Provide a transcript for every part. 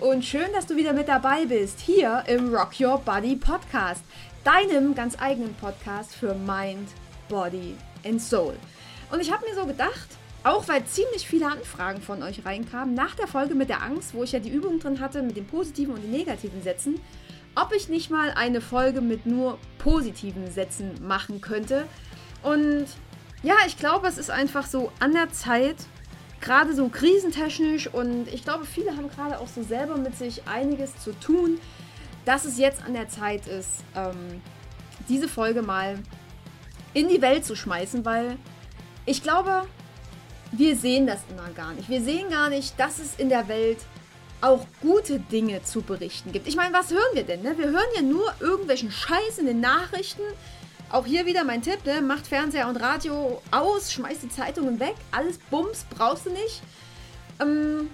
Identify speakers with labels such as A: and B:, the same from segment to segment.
A: und schön, dass du wieder mit dabei bist, hier im Rock Your Body Podcast, deinem ganz eigenen Podcast für Mind, Body and Soul. Und ich habe mir so gedacht, auch weil ziemlich viele Anfragen von euch reinkamen, nach der Folge mit der Angst, wo ich ja die Übung drin hatte mit den positiven und den negativen Sätzen, ob ich nicht mal eine Folge mit nur positiven Sätzen machen könnte. Und ja, ich glaube, es ist einfach so an der Zeit, gerade so krisentechnisch und ich glaube, viele haben gerade auch so selber mit sich einiges zu tun, dass es jetzt an der Zeit ist, ähm, diese Folge mal in die Welt zu schmeißen, weil ich glaube, wir sehen das immer gar nicht. Wir sehen gar nicht, dass es in der Welt auch gute Dinge zu berichten gibt. Ich meine, was hören wir denn? Ne? Wir hören ja nur irgendwelchen Scheiß in den Nachrichten, auch hier wieder mein Tipp, ne? macht Fernseher und Radio aus, schmeißt die Zeitungen weg, alles Bums, brauchst du nicht. Ähm,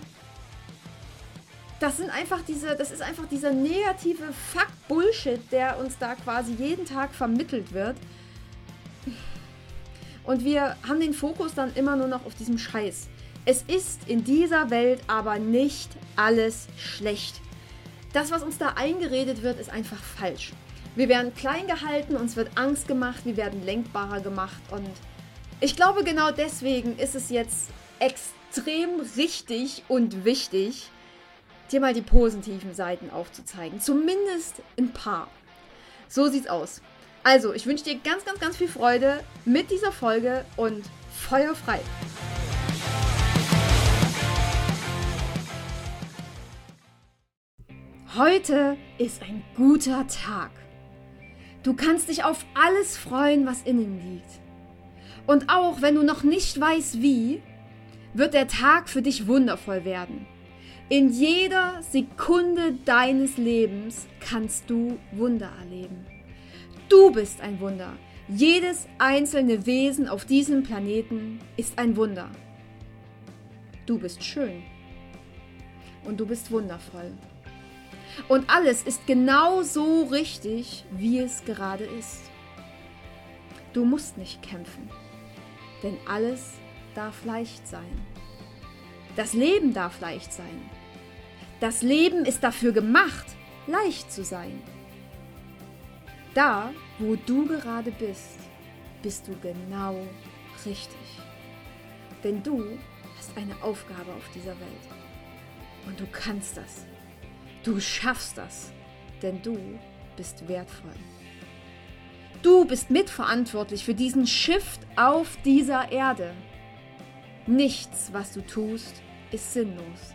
A: das sind einfach diese, das ist einfach dieser negative Fuck-Bullshit, der uns da quasi jeden Tag vermittelt wird. Und wir haben den Fokus dann immer nur noch auf diesem Scheiß. Es ist in dieser Welt aber nicht alles schlecht. Das, was uns da eingeredet wird, ist einfach falsch. Wir werden klein gehalten, uns wird Angst gemacht, wir werden lenkbarer gemacht und ich glaube genau deswegen ist es jetzt extrem richtig und wichtig, dir mal die positiven Seiten aufzuzeigen. Zumindest ein paar. So sieht's aus. Also, ich wünsche dir ganz, ganz, ganz viel Freude mit dieser Folge und Feuer frei. Heute ist ein guter Tag. Du kannst dich auf alles freuen, was innen liegt. Und auch wenn du noch nicht weißt wie, wird der Tag für dich wundervoll werden. In jeder Sekunde deines Lebens kannst du Wunder erleben. Du bist ein Wunder. Jedes einzelne Wesen auf diesem Planeten ist ein Wunder. Du bist schön. Und du bist wundervoll. Und alles ist genau so richtig, wie es gerade ist. Du musst nicht kämpfen, denn alles darf leicht sein. Das Leben darf leicht sein. Das Leben ist dafür gemacht, leicht zu sein. Da, wo du gerade bist, bist du genau richtig. Denn du hast eine Aufgabe auf dieser Welt. Und du kannst das. Du schaffst das, denn du bist wertvoll. Du bist mitverantwortlich für diesen Shift auf dieser Erde. Nichts, was du tust, ist sinnlos.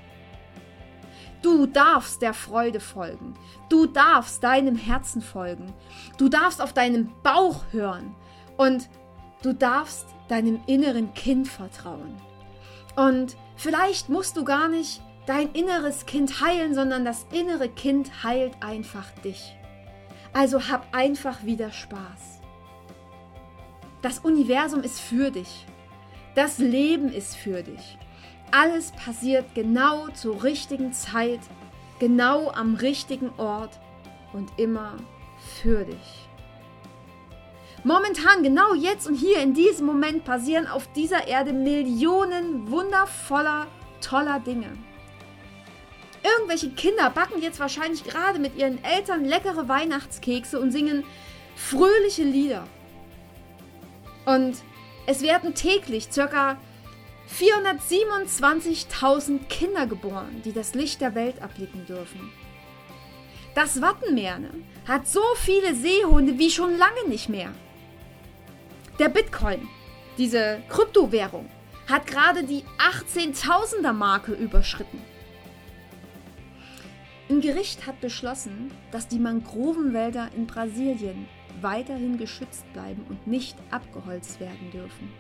A: Du darfst der Freude folgen. Du darfst deinem Herzen folgen. Du darfst auf deinen Bauch hören. Und du darfst deinem inneren Kind vertrauen. Und vielleicht musst du gar nicht dein inneres Kind heilen, sondern das innere Kind heilt einfach dich. Also hab einfach wieder Spaß. Das Universum ist für dich. Das Leben ist für dich. Alles passiert genau zur richtigen Zeit, genau am richtigen Ort und immer für dich. Momentan, genau jetzt und hier in diesem Moment passieren auf dieser Erde Millionen wundervoller, toller Dinge. Irgendwelche Kinder backen jetzt wahrscheinlich gerade mit ihren Eltern leckere Weihnachtskekse und singen fröhliche Lieder. Und es werden täglich ca. 427.000 Kinder geboren, die das Licht der Welt erblicken dürfen. Das Wattenmeer hat so viele Seehunde wie schon lange nicht mehr. Der Bitcoin, diese Kryptowährung, hat gerade die 18.000er Marke überschritten. Ein Gericht hat beschlossen, dass die Mangrovenwälder in Brasilien weiterhin geschützt bleiben und nicht abgeholzt werden dürfen.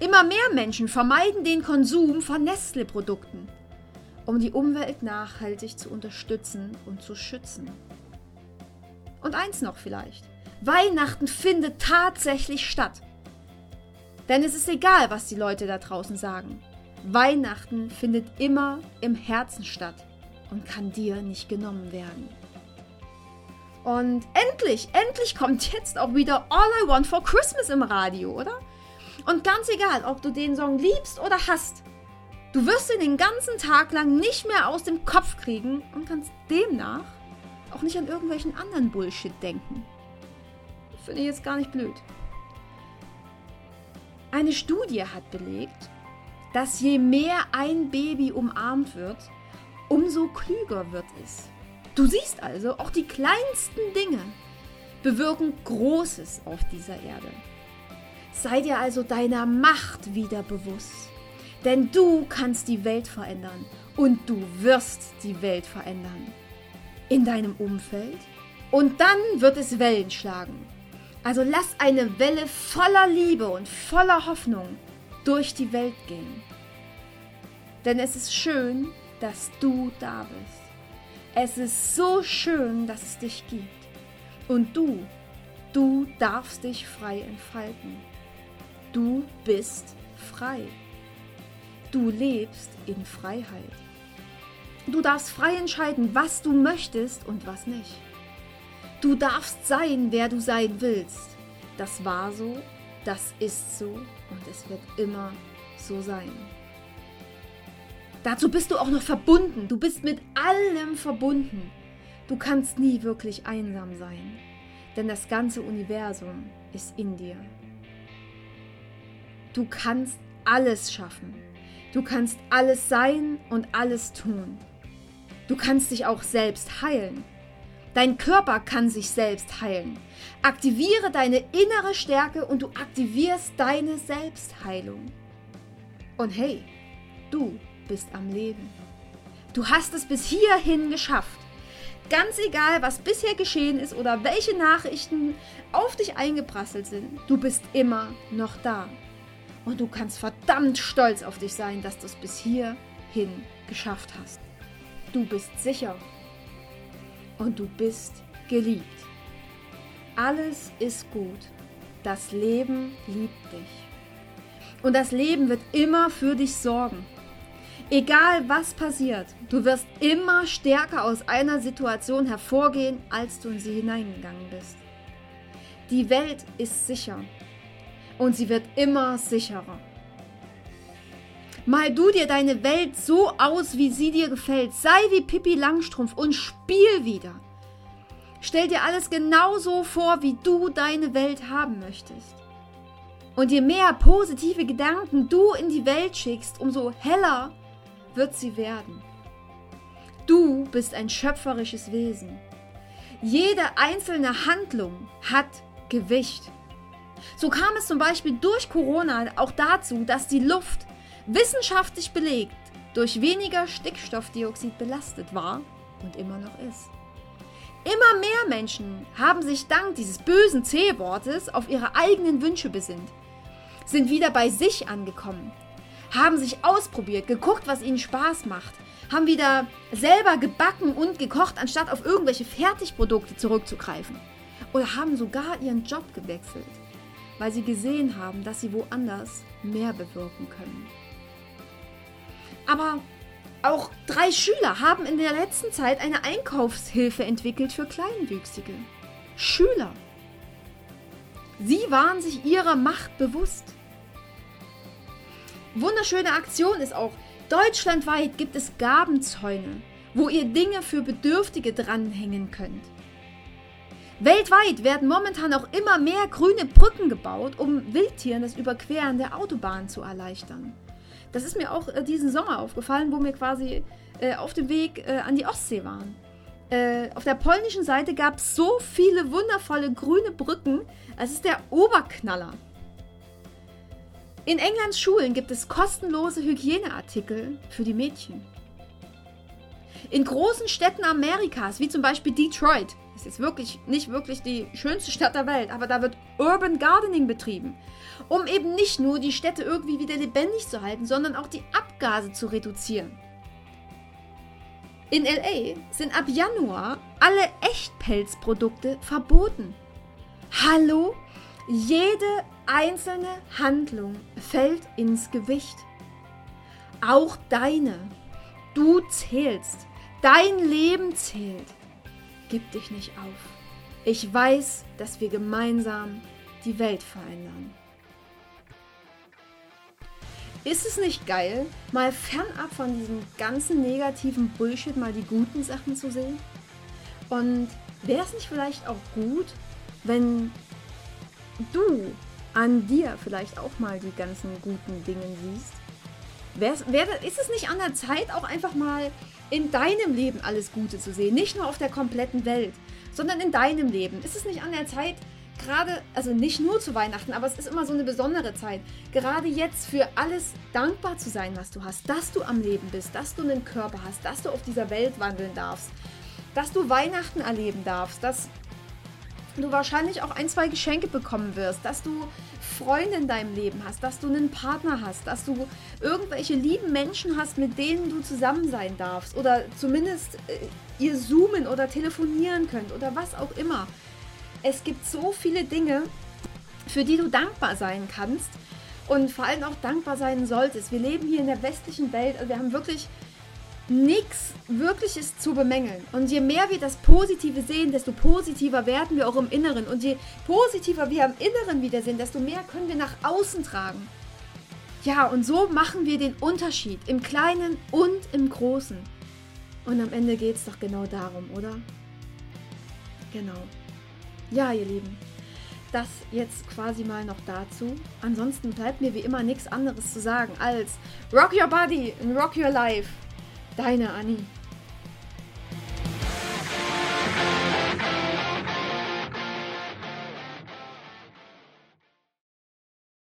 A: Immer mehr Menschen vermeiden den Konsum von Nestle-Produkten, um die Umwelt nachhaltig zu unterstützen und zu schützen. Und eins noch vielleicht. Weihnachten findet tatsächlich statt. Denn es ist egal, was die Leute da draußen sagen. Weihnachten findet immer im Herzen statt und kann dir nicht genommen werden. Und endlich, endlich kommt jetzt auch wieder All I Want for Christmas im Radio, oder? Und ganz egal, ob du den Song liebst oder hast, Du wirst ihn den ganzen Tag lang nicht mehr aus dem Kopf kriegen und kannst demnach auch nicht an irgendwelchen anderen Bullshit denken. Finde ich jetzt gar nicht blöd. Eine Studie hat belegt, dass je mehr ein Baby umarmt wird, umso klüger wird es. Du siehst also, auch die kleinsten Dinge bewirken Großes auf dieser Erde. Sei dir also deiner Macht wieder bewusst. Denn du kannst die Welt verändern und du wirst die Welt verändern. In deinem Umfeld und dann wird es Wellen schlagen. Also lass eine Welle voller Liebe und voller Hoffnung durch die Welt gehen. Denn es ist schön, dass du da bist. Es ist so schön, dass es dich gibt. Und du, du darfst dich frei entfalten. Du bist frei. Du lebst in Freiheit. Du darfst frei entscheiden, was du möchtest und was nicht. Du darfst sein, wer du sein willst. Das war so, das ist so und es wird immer so sein. Dazu bist du auch noch verbunden. Du bist mit allem verbunden. Du kannst nie wirklich einsam sein, denn das ganze Universum ist in dir. Du kannst alles schaffen. Du kannst alles sein und alles tun. Du kannst dich auch selbst heilen. Dein Körper kann sich selbst heilen. Aktiviere deine innere Stärke und du aktivierst deine Selbstheilung. Und hey, du bist am Leben. Du hast es bis hierhin geschafft. Ganz egal, was bisher geschehen ist oder welche Nachrichten auf dich eingeprasselt sind, du bist immer noch da. Und du kannst verdammt stolz auf dich sein, dass du es bis hierhin geschafft hast. Du bist sicher. Und du bist geliebt. Alles ist gut. Das Leben liebt dich. Und das Leben wird immer für dich sorgen. Egal was passiert, du wirst immer stärker aus einer Situation hervorgehen, als du in sie hineingegangen bist. Die Welt ist sicher und sie wird immer sicherer. Mal du dir deine Welt so aus, wie sie dir gefällt. Sei wie Pippi Langstrumpf und spiel wieder. Stell dir alles genauso vor, wie du deine Welt haben möchtest. Und je mehr positive Gedanken du in die Welt schickst, umso heller wird sie werden. Du bist ein schöpferisches Wesen. Jede einzelne Handlung hat Gewicht. So kam es zum Beispiel durch Corona auch dazu, dass die Luft wissenschaftlich belegt durch weniger Stickstoffdioxid belastet war und immer noch ist. Immer mehr Menschen haben sich dank dieses bösen C-Wortes auf ihre eigenen Wünsche besinnt, sind wieder bei sich angekommen, haben sich ausprobiert, geguckt, was ihnen Spaß macht, haben wieder selber gebacken und gekocht, anstatt auf irgendwelche Fertigprodukte zurückzugreifen. Oder haben sogar ihren Job gewechselt weil sie gesehen haben, dass sie woanders mehr bewirken können. Aber auch drei Schüler haben in der letzten Zeit eine Einkaufshilfe entwickelt für Kleinwüchsige. Schüler. Sie waren sich ihrer Macht bewusst. Wunderschöne Aktion ist auch, deutschlandweit gibt es Gabenzäune, wo ihr Dinge für Bedürftige dranhängen könnt. Weltweit werden momentan auch immer mehr grüne Brücken gebaut, um Wildtieren das Überqueren der Autobahn zu erleichtern. Das ist mir auch äh, diesen Sommer aufgefallen, wo wir quasi äh, auf dem Weg äh, an die Ostsee waren. Äh, auf der polnischen Seite gab es so viele wundervolle grüne Brücken. Es ist der Oberknaller. In Englands Schulen gibt es kostenlose Hygieneartikel für die Mädchen. In großen Städten Amerikas, wie zum Beispiel Detroit, ist jetzt wirklich nicht wirklich die schönste Stadt der Welt, aber da wird Urban Gardening betrieben, um eben nicht nur die Städte irgendwie wieder lebendig zu halten, sondern auch die Abgase zu reduzieren. In LA sind ab Januar alle Echtpelzprodukte verboten. Hallo? Jede einzelne Handlung fällt ins Gewicht. Auch deine. Du zählst. Dein Leben zählt. Gib dich nicht auf. Ich weiß, dass wir gemeinsam die Welt verändern. ist es nicht geil, mal fernab von diesem ganzen negativen Bullshit mal die guten Sachen zu sehen? Und wäre es nicht vielleicht auch gut, wenn du an dir vielleicht auch mal die ganzen guten Dinge siehst? Wär's, wär, ist es nicht an der Zeit, auch einfach mal in deinem Leben alles Gute zu sehen? Nicht nur auf der kompletten Welt, sondern in deinem Leben. Ist es nicht an der Zeit, gerade, also nicht nur zu Weihnachten, aber es ist immer so eine besondere Zeit, gerade jetzt für alles dankbar zu sein, was du hast, dass du am Leben bist, dass du einen Körper hast, dass du auf dieser Welt wandeln darfst, dass du Weihnachten erleben darfst, dass du wahrscheinlich auch ein, zwei Geschenke bekommen wirst, dass du Freunde in deinem Leben hast, dass du einen Partner hast, dass du irgendwelche lieben Menschen hast, mit denen du zusammen sein darfst oder zumindest äh, ihr zoomen oder telefonieren könnt oder was auch immer. Es gibt so viele Dinge, für die du dankbar sein kannst und vor allem auch dankbar sein solltest. Wir leben hier in der westlichen Welt, also wir haben wirklich nichts Wirkliches zu bemängeln. Und je mehr wir das Positive sehen, desto positiver werden wir auch im Inneren. Und je positiver wir im Inneren wieder sind, desto mehr können wir nach außen tragen. Ja, und so machen wir den Unterschied im Kleinen und im Großen. Und am Ende geht es doch genau darum, oder? Genau. Ja, ihr Lieben, das jetzt quasi mal noch dazu. Ansonsten bleibt mir wie immer nichts anderes zu sagen als Rock Your Body and Rock Your Life. Deine Annie.